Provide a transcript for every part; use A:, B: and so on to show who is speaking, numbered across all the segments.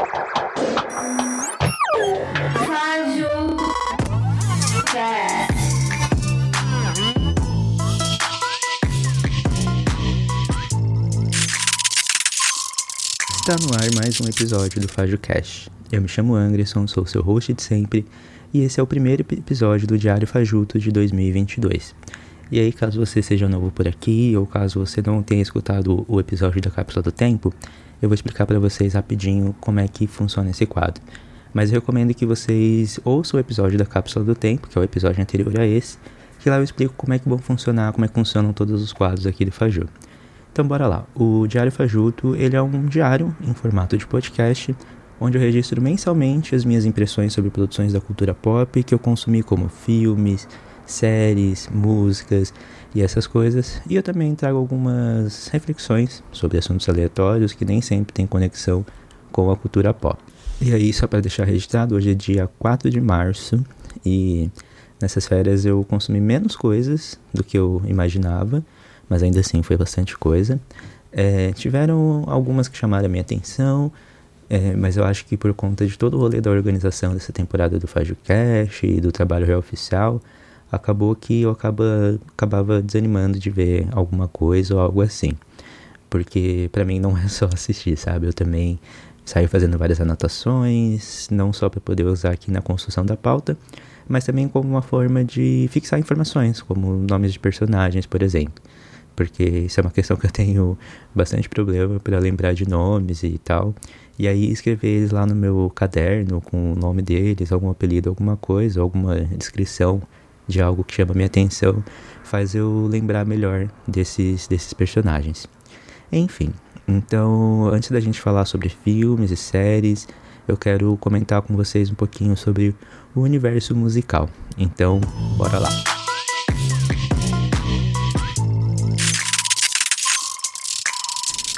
A: Está no ar mais um episódio do Fágio Cash. Eu me chamo Anderson, sou seu host de sempre, e esse é o primeiro episódio do Diário Fajuto de 2022. E aí, caso você seja novo por aqui, ou caso você não tenha escutado o episódio da Cápsula do Tempo, eu vou explicar para vocês rapidinho como é que funciona esse quadro. Mas eu recomendo que vocês ouçam o episódio da Cápsula do Tempo, que é o episódio anterior a esse, que lá eu explico como é que vão funcionar, como é que funcionam todos os quadros aqui do Faju. Então bora lá. O Diário Fajuto, ele é um diário em formato de podcast, onde eu registro mensalmente as minhas impressões sobre produções da cultura pop que eu consumi como filmes, séries, músicas e essas coisas. E eu também trago algumas reflexões sobre assuntos aleatórios que nem sempre têm conexão com a cultura pop. E aí, só para deixar registrado, hoje é dia 4 de março e nessas férias eu consumi menos coisas do que eu imaginava mas ainda assim foi bastante coisa. É, tiveram algumas que chamaram a minha atenção, é, mas eu acho que por conta de todo o rolê da organização dessa temporada do Fágio Cash e do trabalho real oficial, acabou que eu acaba, acabava desanimando de ver alguma coisa ou algo assim. Porque para mim não é só assistir, sabe? Eu também saio fazendo várias anotações, não só para poder usar aqui na construção da pauta, mas também como uma forma de fixar informações, como nomes de personagens, por exemplo porque isso é uma questão que eu tenho bastante problema para lembrar de nomes e tal. E aí escrever eles lá no meu caderno com o nome deles, algum apelido, alguma coisa, alguma descrição de algo que chama minha atenção, faz eu lembrar melhor desses, desses personagens. Enfim, então antes da gente falar sobre filmes e séries, eu quero comentar com vocês um pouquinho sobre o universo musical. Então, bora lá.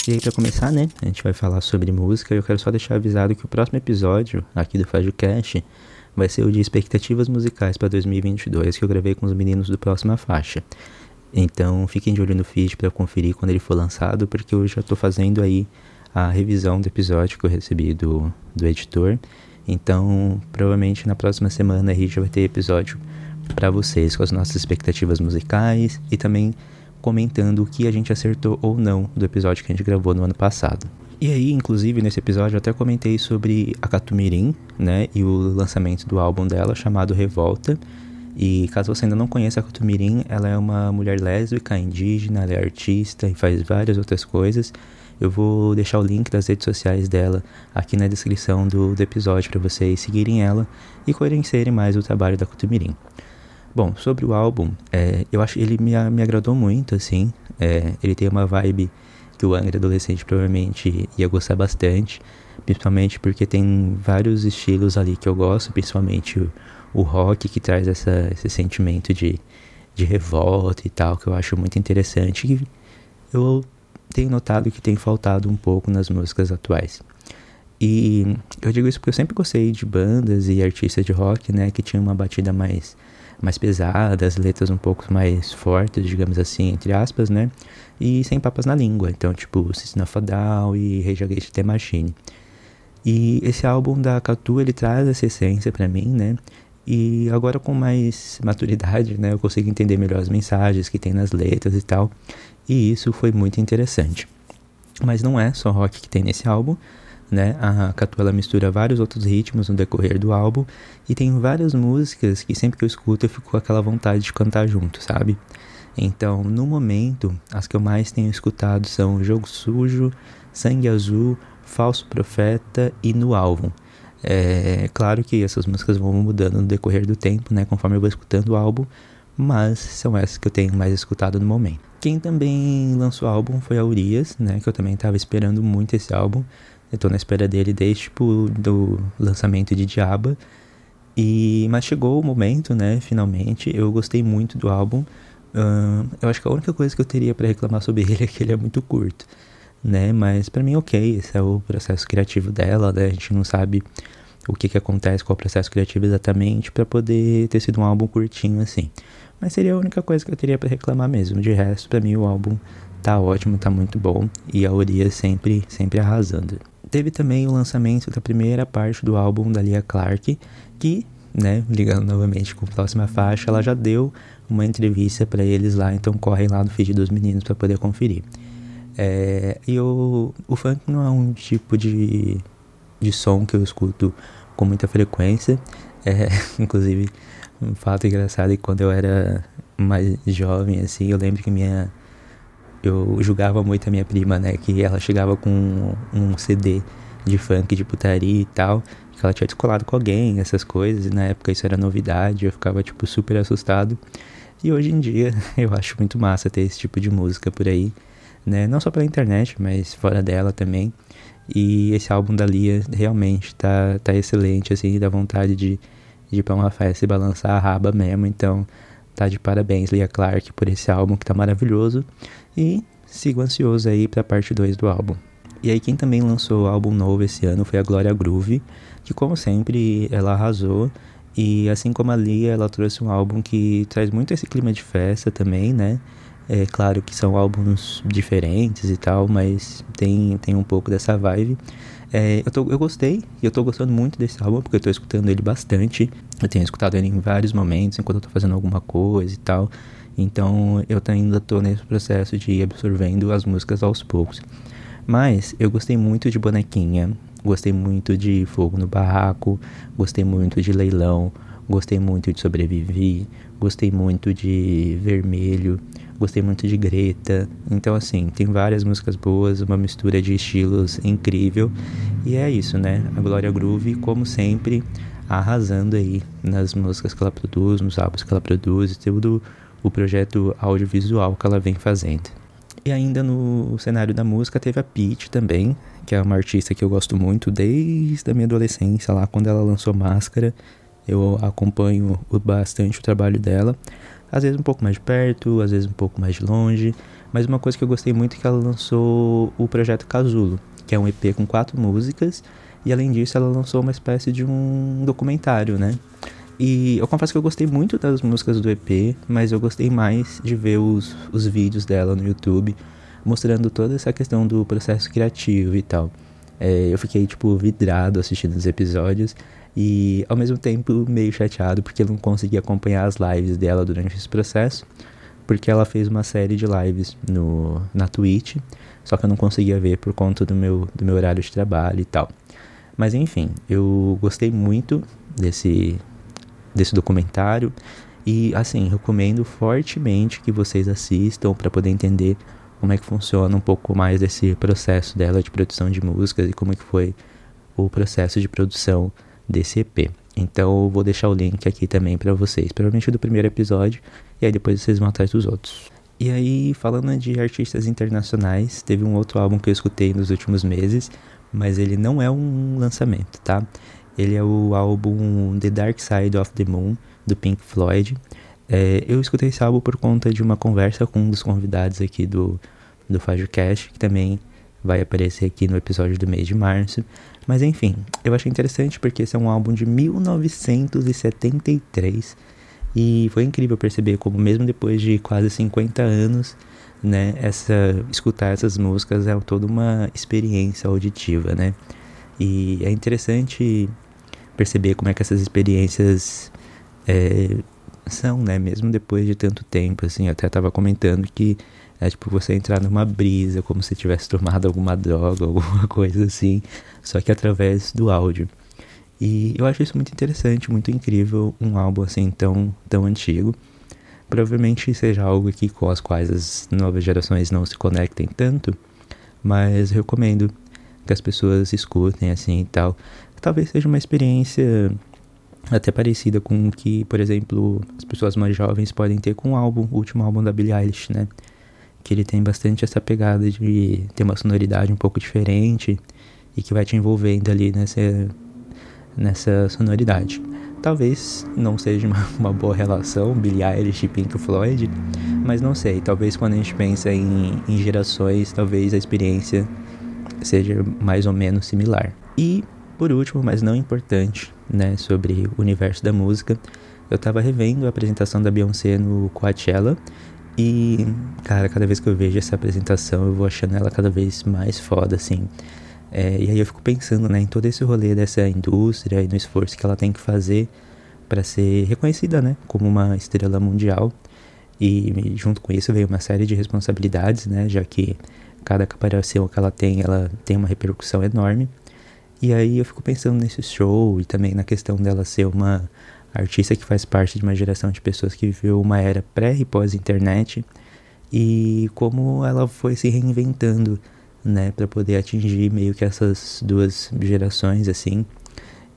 A: E aí, para começar, né, a gente vai falar sobre música. Eu quero só deixar avisado que o próximo episódio aqui do FajoCast vai ser o de expectativas musicais para 2022 que eu gravei com os meninos do Próxima Faixa. Então, fiquem de olho no feed para conferir quando ele for lançado, porque eu já estou fazendo aí a revisão do episódio que eu recebi do, do editor. Então, provavelmente na próxima semana a gente vai ter episódio para vocês com as nossas expectativas musicais e também comentando o que a gente acertou ou não do episódio que a gente gravou no ano passado. E aí, inclusive, nesse episódio eu até comentei sobre a Catumirim, né, e o lançamento do álbum dela chamado Revolta. E caso você ainda não conheça a Catumirim, ela é uma mulher lésbica, indígena, ela é artista e faz várias outras coisas. Eu vou deixar o link das redes sociais dela aqui na descrição do, do episódio para vocês seguirem ela e conhecerem mais o trabalho da Catumirim. Bom, sobre o álbum, é, eu acho ele me, me agradou muito, assim. É, ele tem uma vibe que o Angra adolescente provavelmente ia gostar bastante, principalmente porque tem vários estilos ali que eu gosto, principalmente o, o rock que traz essa, esse sentimento de, de revolta e tal, que eu acho muito interessante. E eu tenho notado que tem faltado um pouco nas músicas atuais. E eu digo isso porque eu sempre gostei de bandas e artistas de rock, né, que tinham uma batida mais mais pesadas, letras um pouco mais fortes, digamos assim, entre aspas, né? E sem papas na língua. Então, tipo, System Down e Rage the Machine. E esse álbum da Catu, ele traz essa essência para mim, né? E agora com mais maturidade, né, eu consigo entender melhor as mensagens que tem nas letras e tal. E isso foi muito interessante. Mas não é só rock que tem nesse álbum né? A Catu ela mistura vários outros ritmos no decorrer do álbum e tem várias músicas que sempre que eu escuto eu fico com aquela vontade de cantar junto, sabe? Então, no momento, as que eu mais tenho escutado são Jogo Sujo, Sangue Azul, Falso Profeta e No Álbum. É claro que essas músicas vão mudando no decorrer do tempo, né, conforme eu vou escutando o álbum, mas são essas que eu tenho mais escutado no momento. Quem também lançou o álbum foi a Urias, né, que eu também estava esperando muito esse álbum. Eu tô na espera dele desde, tipo, do lançamento de Diaba. E, mas chegou o momento, né, finalmente. Eu gostei muito do álbum. Uh, eu acho que a única coisa que eu teria para reclamar sobre ele é que ele é muito curto, né? Mas para mim, ok, esse é o processo criativo dela, né? A gente não sabe o que, que acontece com o processo criativo exatamente para poder ter sido um álbum curtinho assim. Mas seria a única coisa que eu teria para reclamar mesmo. De resto, para mim o álbum tá ótimo, tá muito bom e a Urias sempre, sempre arrasando. Teve também o lançamento da primeira parte do álbum da Lia Clark, que, né, ligando novamente com a próxima faixa, ela já deu uma entrevista para eles lá, então correm lá no feed dos meninos para poder conferir. É, e o, o funk não é um tipo de, de som que eu escuto com muita frequência. É, inclusive, um fato engraçado é que quando eu era mais jovem, assim, eu lembro que minha. Eu julgava muito a minha prima, né? Que ela chegava com um CD de funk, de putaria e tal. Que ela tinha descolado com alguém, essas coisas. E na época isso era novidade, eu ficava, tipo, super assustado. E hoje em dia eu acho muito massa ter esse tipo de música por aí, né? Não só pela internet, mas fora dela também. E esse álbum da Lia realmente tá, tá excelente, assim, dá vontade de, de ir pra uma festa e balançar a raba mesmo. Então, tá de parabéns, Lia Clark, por esse álbum que tá maravilhoso. E sigo ansioso aí pra parte 2 do álbum. E aí, quem também lançou álbum novo esse ano foi a Glória Groove, que, como sempre, ela arrasou. E assim como a Lia, ela trouxe um álbum que traz muito esse clima de festa também, né? É claro que são álbuns diferentes e tal, mas tem, tem um pouco dessa vibe. É, eu, tô, eu gostei e eu tô gostando muito desse álbum porque eu tô escutando ele bastante. Eu tenho escutado ele em vários momentos enquanto eu tô fazendo alguma coisa e tal. Então eu ainda tô nesse processo de ir absorvendo as músicas aos poucos. Mas eu gostei muito de Bonequinha, gostei muito de Fogo no Barraco, gostei muito de Leilão, gostei muito de Sobrevivi, gostei muito de Vermelho, gostei muito de Greta. Então, assim, tem várias músicas boas, uma mistura de estilos incrível. E é isso, né? A Glória Groove, como sempre, arrasando aí nas músicas que ela produz, nos álbuns que ela produz, tudo o projeto audiovisual que ela vem fazendo. E ainda no cenário da música teve a Peach também, que é uma artista que eu gosto muito desde a minha adolescência, lá quando ela lançou Máscara. Eu acompanho bastante o trabalho dela. Às vezes um pouco mais perto, às vezes um pouco mais longe. Mas uma coisa que eu gostei muito é que ela lançou o projeto Casulo, que é um EP com quatro músicas. E além disso, ela lançou uma espécie de um documentário, né? E eu confesso que eu gostei muito das músicas do EP, mas eu gostei mais de ver os, os vídeos dela no YouTube, mostrando toda essa questão do processo criativo e tal. É, eu fiquei, tipo, vidrado assistindo os episódios e ao mesmo tempo meio chateado porque eu não consegui acompanhar as lives dela durante esse processo, porque ela fez uma série de lives no, na Twitch, só que eu não conseguia ver por conta do meu, do meu horário de trabalho e tal. Mas enfim, eu gostei muito desse, desse documentário e assim, recomendo fortemente que vocês assistam para poder entender como é que funciona um pouco mais desse processo dela de produção de músicas e como é que foi o processo de produção desse EP. Então eu vou deixar o link aqui também para vocês, provavelmente do primeiro episódio, e aí depois vocês vão atrás dos outros. E aí, falando de artistas internacionais, teve um outro álbum que eu escutei nos últimos meses, mas ele não é um lançamento, tá? Ele é o álbum The Dark Side of the Moon, do Pink Floyd. É, eu escutei esse álbum por conta de uma conversa com um dos convidados aqui do, do FajoCast, que também vai aparecer aqui no episódio do mês de março. Mas enfim, eu achei interessante porque esse é um álbum de 1973 e foi incrível perceber como mesmo depois de quase 50 anos, né, essa escutar essas músicas é toda uma experiência auditiva, né? E é interessante perceber como é que essas experiências é, são, né? Mesmo depois de tanto tempo, assim, eu até estava comentando que é tipo você entrar numa brisa, como se tivesse tomado alguma droga, alguma coisa assim, só que através do áudio. E eu acho isso muito interessante, muito incrível, um álbum assim tão, tão antigo. Provavelmente seja algo aqui com as quais as novas gerações não se conectem tanto, mas recomendo que as pessoas escutem assim e tal. Talvez seja uma experiência até parecida com o que, por exemplo, as pessoas mais jovens podem ter com o álbum, o último álbum da Billie Eilish, né? Que ele tem bastante essa pegada de ter uma sonoridade um pouco diferente e que vai te envolvendo ali nessa, nessa sonoridade. Talvez não seja uma, uma boa relação Billie Eilish e Pink Floyd, mas não sei, talvez quando a gente pensa em, em gerações, talvez a experiência seja mais ou menos similar. E por último, mas não importante, né, sobre o universo da música, eu estava revendo a apresentação da Beyoncé no Coachella e, cara, cada vez que eu vejo essa apresentação, eu vou achando ela cada vez mais foda, assim. É, e aí eu fico pensando né, em todo esse rolê dessa indústria e no esforço que ela tem que fazer para ser reconhecida né, como uma estrela mundial. E junto com isso veio uma série de responsabilidades, né, já que cada caparação que ela tem, ela tem uma repercussão enorme. E aí eu fico pensando nesse show e também na questão dela ser uma artista que faz parte de uma geração de pessoas que viveu uma era pré e pós-internet e como ela foi se reinventando, né, para poder atingir meio que essas duas gerações assim.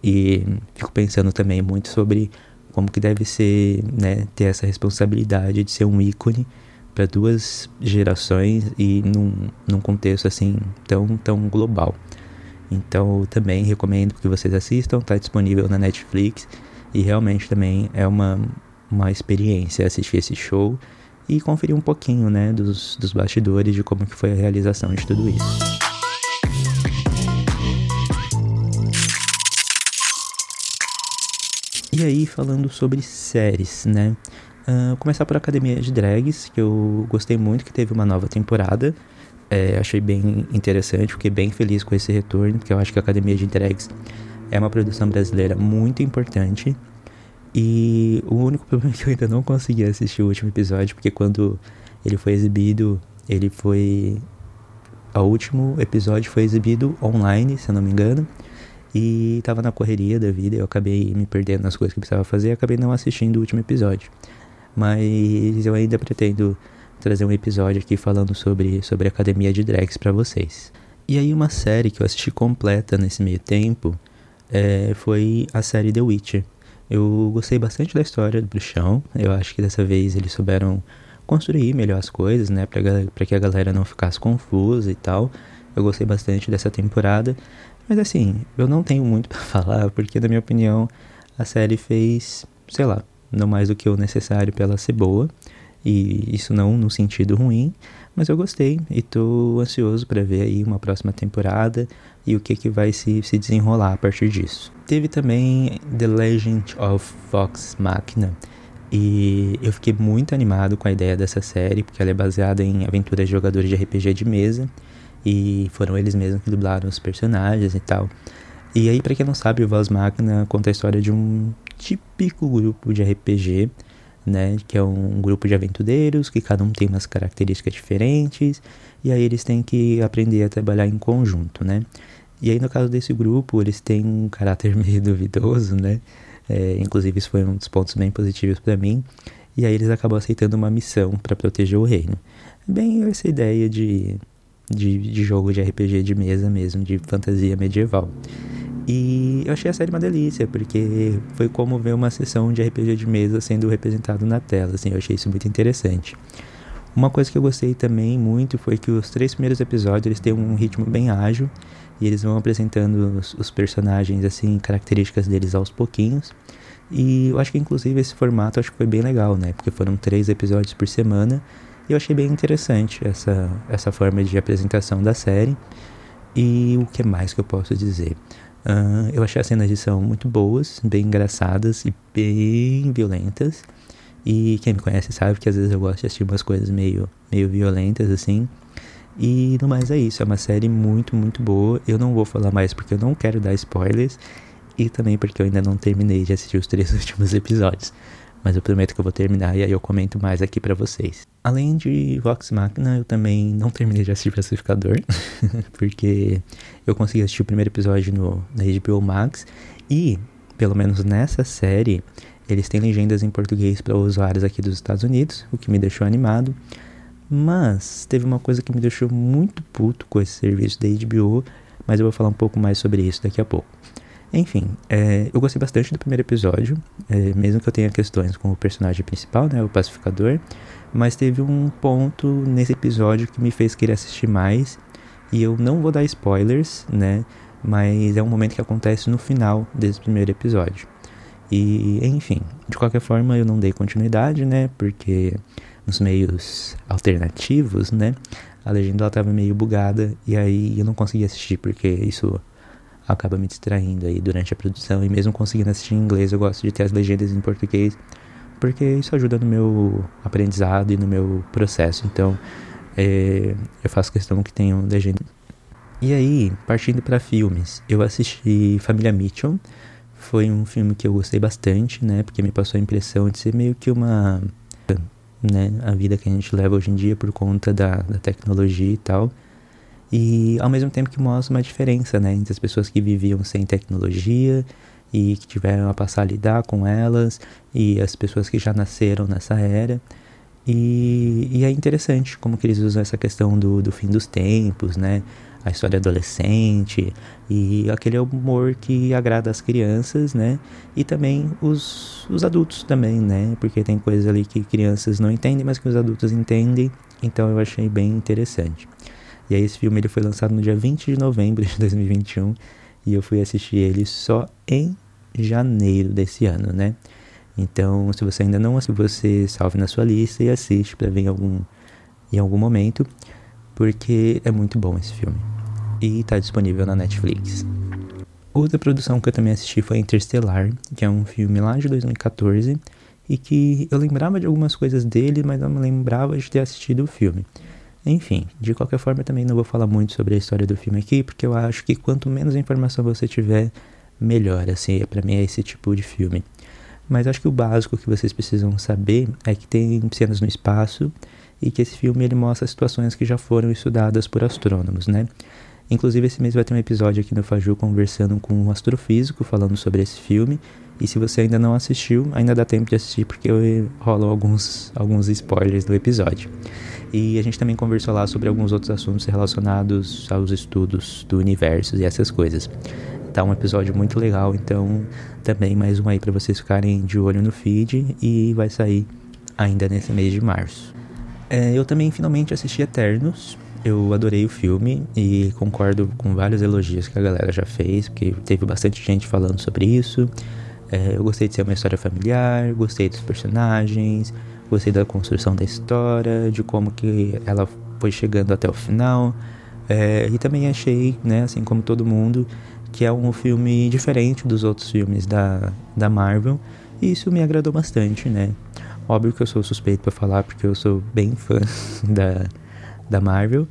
A: E fico pensando também muito sobre como que deve ser, né, ter essa responsabilidade de ser um ícone para duas gerações e num, num contexto assim tão tão global. Então também recomendo que vocês assistam, está disponível na Netflix e realmente também é uma, uma experiência assistir esse show e conferir um pouquinho, né, dos, dos bastidores de como que foi a realização de tudo isso. E aí, falando sobre séries, né? Uh, começar por Academia de Drags, que eu gostei muito, que teve uma nova temporada. É, achei bem interessante, fiquei bem feliz com esse retorno, porque eu acho que a Academia de Drags é uma produção brasileira muito importante. E o único problema é que eu ainda não consegui assistir o último episódio, porque quando ele foi exibido, ele foi. O último episódio foi exibido online, se eu não me engano. E tava na correria da vida, eu acabei me perdendo nas coisas que eu precisava fazer e acabei não assistindo o último episódio. Mas eu ainda pretendo trazer um episódio aqui falando sobre, sobre a academia de drags para vocês. E aí uma série que eu assisti completa nesse meio tempo é, foi a série The Witcher. Eu gostei bastante da história do bruxão. Eu acho que dessa vez eles souberam construir melhor as coisas, né? Pra, pra que a galera não ficasse confusa e tal. Eu gostei bastante dessa temporada. Mas assim, eu não tenho muito para falar, porque na minha opinião a série fez, sei lá, não mais do que o necessário para ela ser boa. E isso não no sentido ruim, mas eu gostei e tô ansioso para ver aí uma próxima temporada e o que, que vai se, se desenrolar a partir disso. Teve também The Legend of Vox Machina. E eu fiquei muito animado com a ideia dessa série, porque ela é baseada em aventuras de jogadores de RPG de mesa. E foram eles mesmos que dublaram os personagens e tal. E aí, para quem não sabe, o Vox Machina conta a história de um típico grupo de RPG né? Que é um grupo de aventureiros que cada um tem umas características diferentes e aí eles têm que aprender a trabalhar em conjunto, né? E aí no caso desse grupo eles têm um caráter meio duvidoso, né? É, inclusive isso foi um dos pontos bem positivos para mim. E aí eles acabam aceitando uma missão para proteger o reino. Bem essa ideia de, de, de jogo de RPG de mesa mesmo, de fantasia medieval. E eu achei a série uma delícia, porque foi como ver uma sessão de RPG de mesa sendo representado na tela, assim, eu achei isso muito interessante. Uma coisa que eu gostei também muito foi que os três primeiros episódios eles têm um ritmo bem ágil e eles vão apresentando os, os personagens assim, características deles aos pouquinhos. E eu acho que inclusive esse formato acho que foi bem legal, né? Porque foram três episódios por semana eu achei bem interessante essa, essa forma de apresentação da série. E o que mais que eu posso dizer? Uh, eu achei as cenas de edição muito boas, bem engraçadas e bem violentas. E quem me conhece sabe que às vezes eu gosto de assistir umas coisas meio, meio violentas assim. E no mais é isso, é uma série muito, muito boa. Eu não vou falar mais porque eu não quero dar spoilers. E também porque eu ainda não terminei de assistir os três últimos episódios mas eu prometo que eu vou terminar e aí eu comento mais aqui para vocês. Além de Vox Machina, eu também não terminei de assistir Pacificador, porque eu consegui assistir o primeiro episódio no, na HBO Max e, pelo menos nessa série, eles têm legendas em português para usuários aqui dos Estados Unidos, o que me deixou animado. Mas teve uma coisa que me deixou muito puto com esse serviço da HBO, mas eu vou falar um pouco mais sobre isso daqui a pouco. Enfim, é, eu gostei bastante do primeiro episódio, é, mesmo que eu tenha questões com o personagem principal, né, o pacificador, mas teve um ponto nesse episódio que me fez querer assistir mais, e eu não vou dar spoilers, né, mas é um momento que acontece no final desse primeiro episódio. E, enfim, de qualquer forma eu não dei continuidade, né, porque nos meios alternativos, né, a legenda estava meio bugada, e aí eu não consegui assistir porque isso acaba me distraindo aí durante a produção. E mesmo conseguindo assistir em inglês, eu gosto de ter as legendas em português, porque isso ajuda no meu aprendizado e no meu processo. Então, é, eu faço questão que tenham legenda. E aí, partindo para filmes, eu assisti Família Mitchell. Foi um filme que eu gostei bastante, né? Porque me passou a impressão de ser meio que uma. Né, a vida que a gente leva hoje em dia por conta da, da tecnologia e tal. E ao mesmo tempo que mostra uma diferença, né? Entre as pessoas que viviam sem tecnologia e que tiveram a passar a lidar com elas e as pessoas que já nasceram nessa era. E, e é interessante como que eles usam essa questão do, do fim dos tempos, né? a história adolescente e aquele humor que agrada as crianças, né? E também os, os adultos também, né? Porque tem coisas ali que crianças não entendem, mas que os adultos entendem. Então eu achei bem interessante. E aí esse filme ele foi lançado no dia 20 de novembro de 2021 e eu fui assistir ele só em janeiro desse ano, né? Então, se você ainda não assistiu, você salve na sua lista e assiste para ver em algum, em algum momento, porque é muito bom esse filme e está disponível na Netflix. Outra produção que eu também assisti foi Interstellar, que é um filme lá de 2014 e que eu lembrava de algumas coisas dele, mas não me lembrava de ter assistido o filme. Enfim, de qualquer forma, também não vou falar muito sobre a história do filme aqui, porque eu acho que quanto menos informação você tiver, melhor. Assim, para mim é esse tipo de filme. Mas acho que o básico que vocês precisam saber é que tem cenas no espaço e que esse filme ele mostra situações que já foram estudadas por astrônomos, né? Inclusive, esse mês vai ter um episódio aqui no Faju conversando com um astrofísico falando sobre esse filme. E se você ainda não assistiu, ainda dá tempo de assistir porque rolam alguns, alguns spoilers do episódio. E a gente também conversou lá sobre alguns outros assuntos relacionados aos estudos do universo e essas coisas. Tá um episódio muito legal, então também mais um aí para vocês ficarem de olho no feed e vai sair ainda nesse mês de março. É, eu também finalmente assisti Eternos, eu adorei o filme e concordo com vários elogios que a galera já fez, porque teve bastante gente falando sobre isso. É, eu gostei de ser uma história familiar, gostei dos personagens, gostei da construção da história, de como que ela foi chegando até o final. É, e também achei, né, assim como todo mundo, que é um filme diferente dos outros filmes da, da Marvel. E isso me agradou bastante, né? Óbvio que eu sou suspeito para falar porque eu sou bem fã da, da Marvel.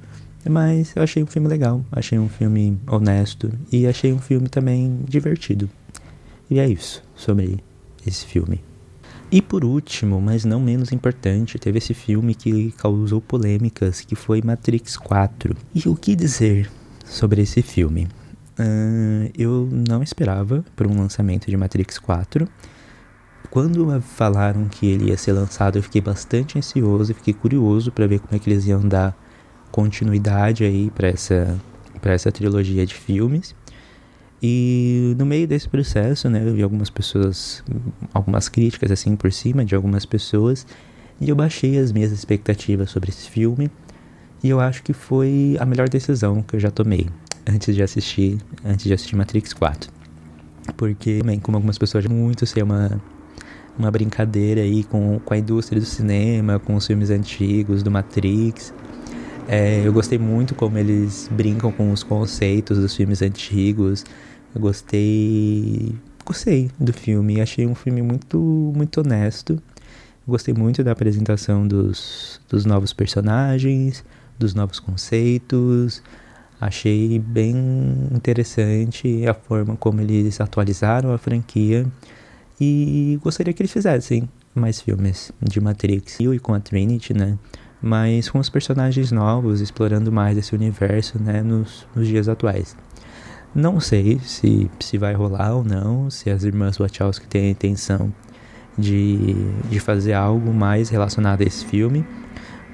A: Mas eu achei um filme legal, achei um filme honesto e achei um filme também divertido. E é isso sobre esse filme. E por último, mas não menos importante, teve esse filme que causou polêmicas, que foi Matrix 4. E o que dizer sobre esse filme? Uh, eu não esperava por um lançamento de Matrix 4. Quando falaram que ele ia ser lançado, eu fiquei bastante ansioso e fiquei curioso para ver como é que eles iam dar continuidade aí para essa para essa trilogia de filmes. E no meio desse processo, né, eu vi algumas pessoas, algumas críticas assim por cima de algumas pessoas, e eu baixei as minhas expectativas sobre esse filme, e eu acho que foi a melhor decisão que eu já tomei antes de assistir, antes de assistir Matrix 4. Porque também, como algumas pessoas muito ser uma uma brincadeira aí com, com a indústria do cinema, com os filmes antigos do Matrix. É, eu gostei muito como eles brincam com os conceitos dos filmes antigos. Eu gostei, gostei do filme. Achei um filme muito, muito honesto. gostei muito da apresentação dos, dos novos personagens, dos novos conceitos. Achei bem interessante a forma como eles atualizaram a franquia. E gostaria que eles fizessem mais filmes de Matrix. E com a Trinity, né? mas com os personagens novos, explorando mais esse universo né, nos, nos dias atuais. Não sei se, se vai rolar ou não, se as irmãs Wachowski têm a intenção de, de fazer algo mais relacionado a esse filme,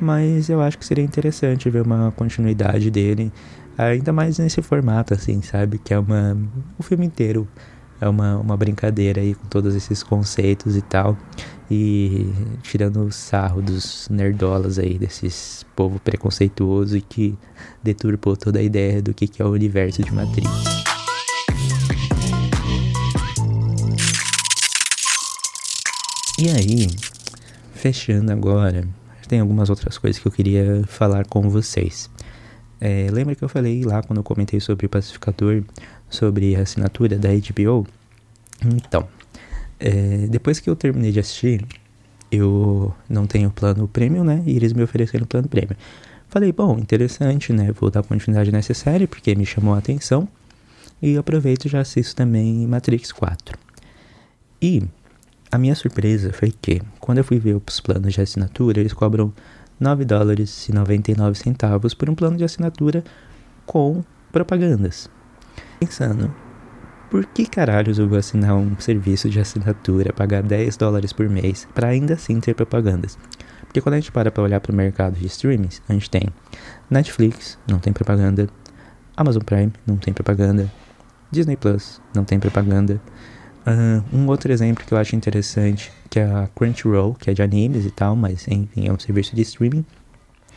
A: mas eu acho que seria interessante ver uma continuidade dele, ainda mais nesse formato, assim, sabe? Que é uma. o filme inteiro é uma, uma brincadeira aí com todos esses conceitos e tal. E tirando o sarro dos nerdolas aí, desses povo preconceituoso e que deturpou toda a ideia do que, é o universo de Matrix. E aí, fechando agora, tem algumas outras coisas que eu queria falar com vocês. É, lembra que eu falei lá quando eu comentei sobre o pacificador sobre a assinatura da HBO. Então, é, depois que eu terminei de assistir, eu não tenho plano premium, né? E eles me ofereceram plano premium. falei, bom, interessante, né? Vou dar continuidade nessa série porque me chamou a atenção. E aproveito e já assisto também Matrix 4. E a minha surpresa foi que, quando eu fui ver os planos de assinatura, eles cobram 9 dólares e 99 centavos por um plano de assinatura com propagandas. Pensando, por que caralhos eu vou assinar um serviço de assinatura, pagar 10 dólares por mês, para ainda assim ter propagandas? Porque quando a gente para para olhar para o mercado de streamings, a gente tem Netflix, não tem propaganda, Amazon Prime, não tem propaganda, Disney Plus, não tem propaganda. Uh, um outro exemplo que eu acho interessante, que é a Crunchyroll, que é de animes e tal, mas enfim, é um serviço de streaming.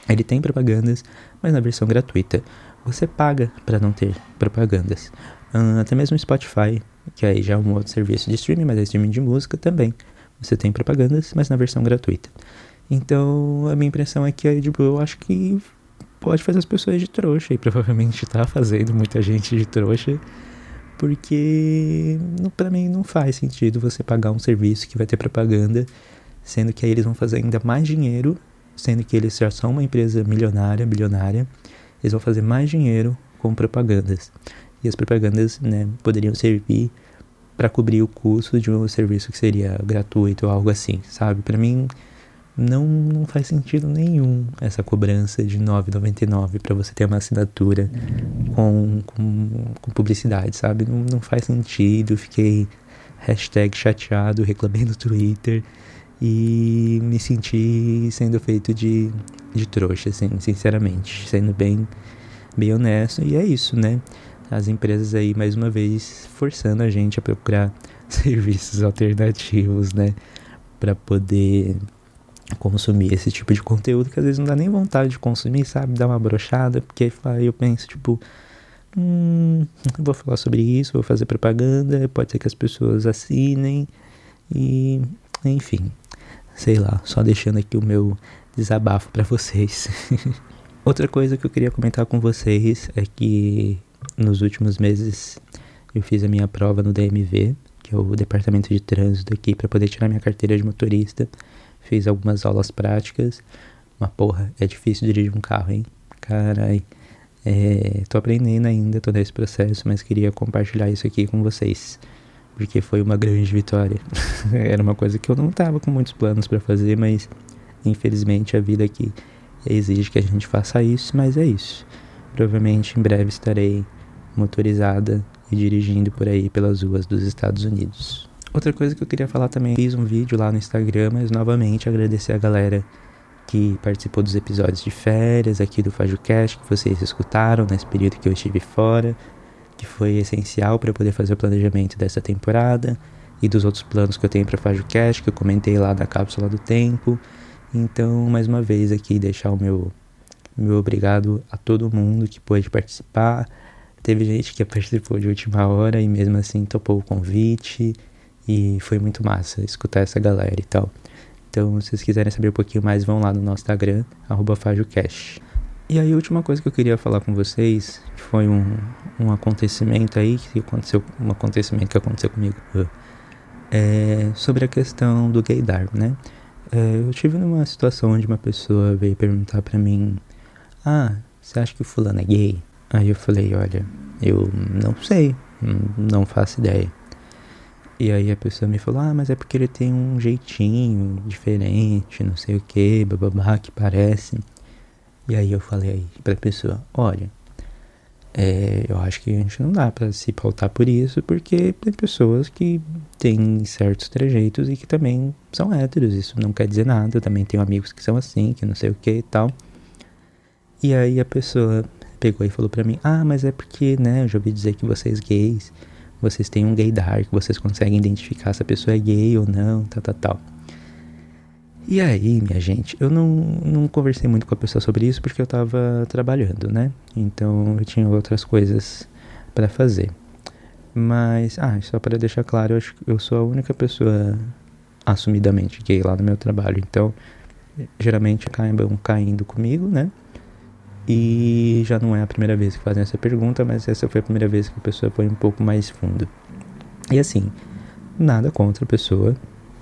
A: Ele tem propagandas, mas na versão gratuita. Você paga para não ter propagandas. Uh, até mesmo Spotify, que aí já é um outro serviço de streaming, mas é streaming de música também. Você tem propagandas, mas na versão gratuita. Então, a minha impressão é que a HBO, acho que pode fazer as pessoas de trouxa, e provavelmente está fazendo muita gente de trouxa, porque para mim não faz sentido você pagar um serviço que vai ter propaganda, sendo que aí eles vão fazer ainda mais dinheiro, sendo que eles já são uma empresa milionária, bilionária, eles vão fazer mais dinheiro com propagandas. E as propagandas né, poderiam servir para cobrir o custo de um serviço que seria gratuito ou algo assim, sabe? Para mim não, não faz sentido nenhum essa cobrança de 9,99 para você ter uma assinatura com, com, com, publicidade, sabe? Não, não faz sentido. Fiquei hashtag chateado, reclamei no Twitter e me senti sendo feito de, de trouxa, assim, sinceramente, sendo bem, bem honesto. E é isso, né? As empresas aí, mais uma vez, forçando a gente a procurar serviços alternativos, né? Para poder consumir esse tipo de conteúdo que às vezes não dá nem vontade de consumir, sabe? Dá uma brochada, porque aí eu penso, tipo, hum, vou falar sobre isso, vou fazer propaganda, pode ser que as pessoas assinem e, enfim, sei lá, só deixando aqui o meu desabafo para vocês. Outra coisa que eu queria comentar com vocês é que nos últimos meses eu fiz a minha prova no DMV, que é o departamento de trânsito aqui, para poder tirar minha carteira de motorista fiz algumas aulas práticas. Uma porra, é difícil dirigir um carro, hein? Carai. É, tô aprendendo ainda, tô nesse processo, mas queria compartilhar isso aqui com vocês. Porque foi uma grande vitória. Era uma coisa que eu não tava com muitos planos para fazer, mas infelizmente a vida aqui exige que a gente faça isso, mas é isso. Provavelmente em breve estarei motorizada e dirigindo por aí pelas ruas dos Estados Unidos. Outra coisa que eu queria falar também, fiz um vídeo lá no Instagram, mas novamente agradecer a galera que participou dos episódios de férias aqui do FajoCast, que vocês escutaram nesse período que eu estive fora, que foi essencial para poder fazer o planejamento dessa temporada e dos outros planos que eu tenho para FajoCast, que eu comentei lá da cápsula do tempo. Então, mais uma vez aqui deixar o meu meu obrigado a todo mundo que pôde participar. Teve gente que participou de última hora e mesmo assim topou o convite. E foi muito massa escutar essa galera e tal. Então, se vocês quiserem saber um pouquinho mais, vão lá no nosso Instagram, FajoCash. E aí, a última coisa que eu queria falar com vocês, foi um, um acontecimento aí, que aconteceu, um acontecimento que aconteceu comigo, é sobre a questão do gaydar, né? É, eu tive numa situação onde uma pessoa veio perguntar pra mim, ah, você acha que o fulano é gay? Aí eu falei, olha, eu não sei, não faço ideia. E aí a pessoa me falou, ah, mas é porque ele tem um jeitinho diferente, não sei o que, bababá, que parece. E aí eu falei pra pessoa, olha, é, eu acho que a gente não dá para se pautar por isso, porque tem pessoas que têm certos trejeitos e que também são héteros, isso não quer dizer nada, eu também tenho amigos que são assim, que não sei o que e tal. E aí a pessoa pegou e falou pra mim, ah, mas é porque, né, eu já ouvi dizer que vocês gays vocês têm um gaydar, que vocês conseguem identificar se a pessoa é gay ou não, tal, tal, tal. E aí, minha gente, eu não, não conversei muito com a pessoa sobre isso porque eu tava trabalhando, né? Então eu tinha outras coisas para fazer. Mas, ah, só para deixar claro, eu, acho, eu sou a única pessoa assumidamente gay lá no meu trabalho. Então, geralmente acabam caindo comigo, né? E já não é a primeira vez que fazem essa pergunta, mas essa foi a primeira vez que a pessoa foi um pouco mais fundo. E assim, nada contra a pessoa,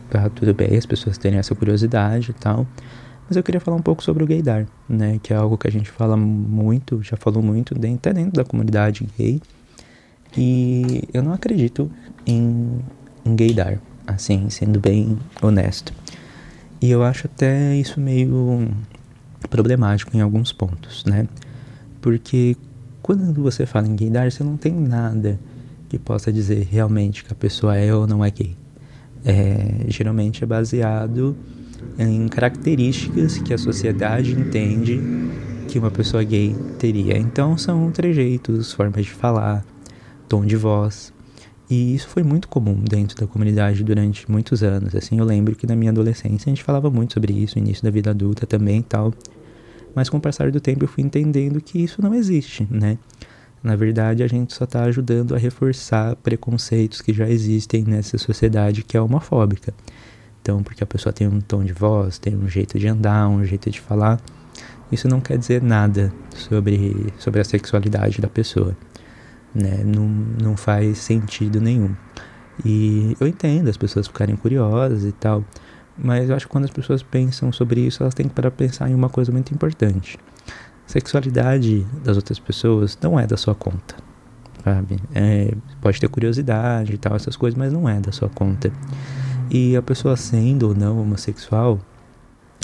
A: tá tudo bem, as pessoas terem essa curiosidade e tal, Mas eu queria falar um pouco sobre o gaydar, né? Que é algo que a gente fala muito, já falou muito, até dentro da comunidade gay. E eu não acredito em, em gaydar, assim, sendo bem honesto. E eu acho até isso meio problemático em alguns pontos, né? Porque quando você fala em gaydar, você não tem nada que possa dizer realmente que a pessoa é ou não é gay. É, geralmente é baseado em características que a sociedade entende que uma pessoa gay teria. Então são trejeitos, formas de falar, tom de voz. E isso foi muito comum dentro da comunidade durante muitos anos. Assim, eu lembro que na minha adolescência a gente falava muito sobre isso, início da vida adulta também e tal. Mas com o passar do tempo eu fui entendendo que isso não existe, né? Na verdade, a gente só está ajudando a reforçar preconceitos que já existem nessa sociedade que é homofóbica. Então, porque a pessoa tem um tom de voz, tem um jeito de andar, um jeito de falar, isso não quer dizer nada sobre, sobre a sexualidade da pessoa. Né? Não, não faz sentido nenhum. E eu entendo as pessoas ficarem curiosas e tal, mas eu acho que quando as pessoas pensam sobre isso, elas têm que parar pensar em uma coisa muito importante. Sexualidade das outras pessoas não é da sua conta, sabe? É, pode ter curiosidade e tal, essas coisas, mas não é da sua conta. E a pessoa sendo ou não homossexual,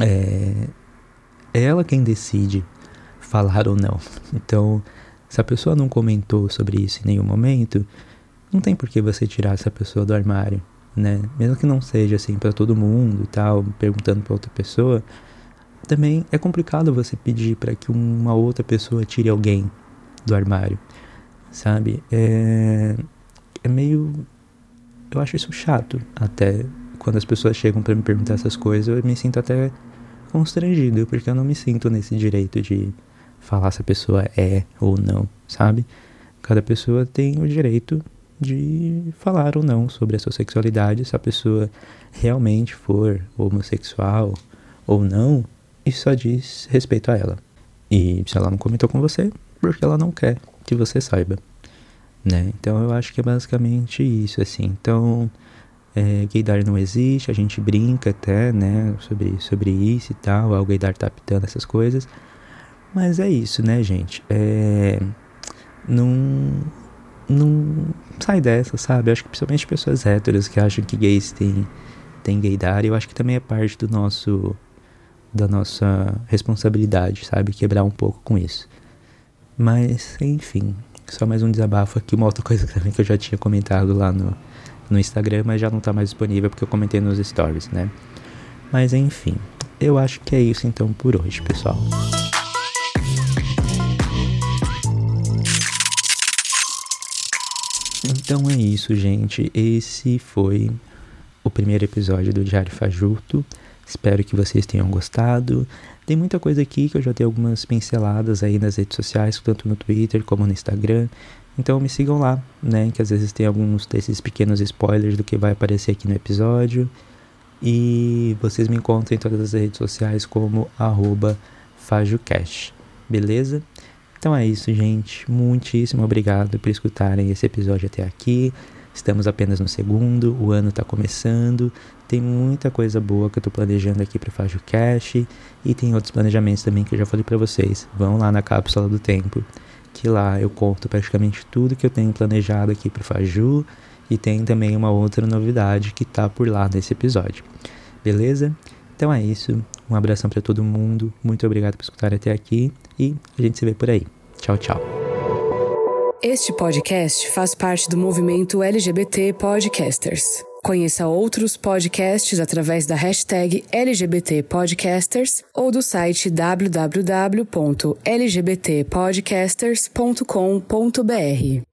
A: é, é ela quem decide falar ou não. Então, se a pessoa não comentou sobre isso em nenhum momento, não tem por que você tirar essa pessoa do armário, né? Mesmo que não seja assim para todo mundo e tal, perguntando para outra pessoa, também é complicado você pedir para que uma outra pessoa tire alguém do armário, sabe? É, é meio eu acho isso chato. Até quando as pessoas chegam para me perguntar essas coisas, eu me sinto até constrangido, porque eu não me sinto nesse direito de falar se a pessoa é ou não, sabe? Cada pessoa tem o direito de falar ou não sobre a sua sexualidade, se a pessoa realmente for homossexual ou não, isso só diz respeito a ela. E se ela não comentou com você, porque ela não quer que você saiba né? Então eu acho que é basicamente isso, assim. Então, é, gaydar não existe, a gente brinca até, né, sobre, sobre isso e tal, o gaydar tá pitando essas coisas. Mas é isso, né, gente? É, não, não sai dessa, sabe? Acho que principalmente pessoas héteras que acham que gays têm, têm gaydar, eu acho que também é parte do nosso da nossa responsabilidade, sabe? Quebrar um pouco com isso. Mas, enfim, só mais um desabafo aqui, uma outra coisa também que eu já tinha comentado lá no, no Instagram, mas já não tá mais disponível porque eu comentei nos stories, né? Mas enfim, eu acho que é isso então por hoje, pessoal. Então é isso, gente. Esse foi o primeiro episódio do Diário Fajuto. Espero que vocês tenham gostado. Tem muita coisa aqui que eu já tenho algumas pinceladas aí nas redes sociais, tanto no Twitter como no Instagram. Então me sigam lá, né? Que às vezes tem alguns desses pequenos spoilers do que vai aparecer aqui no episódio. E vocês me encontram em todas as redes sociais como FajoCast. Beleza? Então é isso, gente. Muitíssimo obrigado por escutarem esse episódio até aqui. Estamos apenas no segundo, o ano está começando, tem muita coisa boa que eu estou planejando aqui para Fágio Cash e tem outros planejamentos também que eu já falei para vocês. Vão lá na cápsula do tempo, que lá eu conto praticamente tudo que eu tenho planejado aqui para Faju e tem também uma outra novidade que tá por lá nesse episódio. Beleza? Então é isso. Um abração para todo mundo. Muito obrigado por escutar até aqui e a gente se vê por aí. Tchau, tchau.
B: Este podcast faz parte do movimento LGBT Podcasters. Conheça outros podcasts através da hashtag LGBT Podcasters ou do site www.lgbtpodcasters.com.br.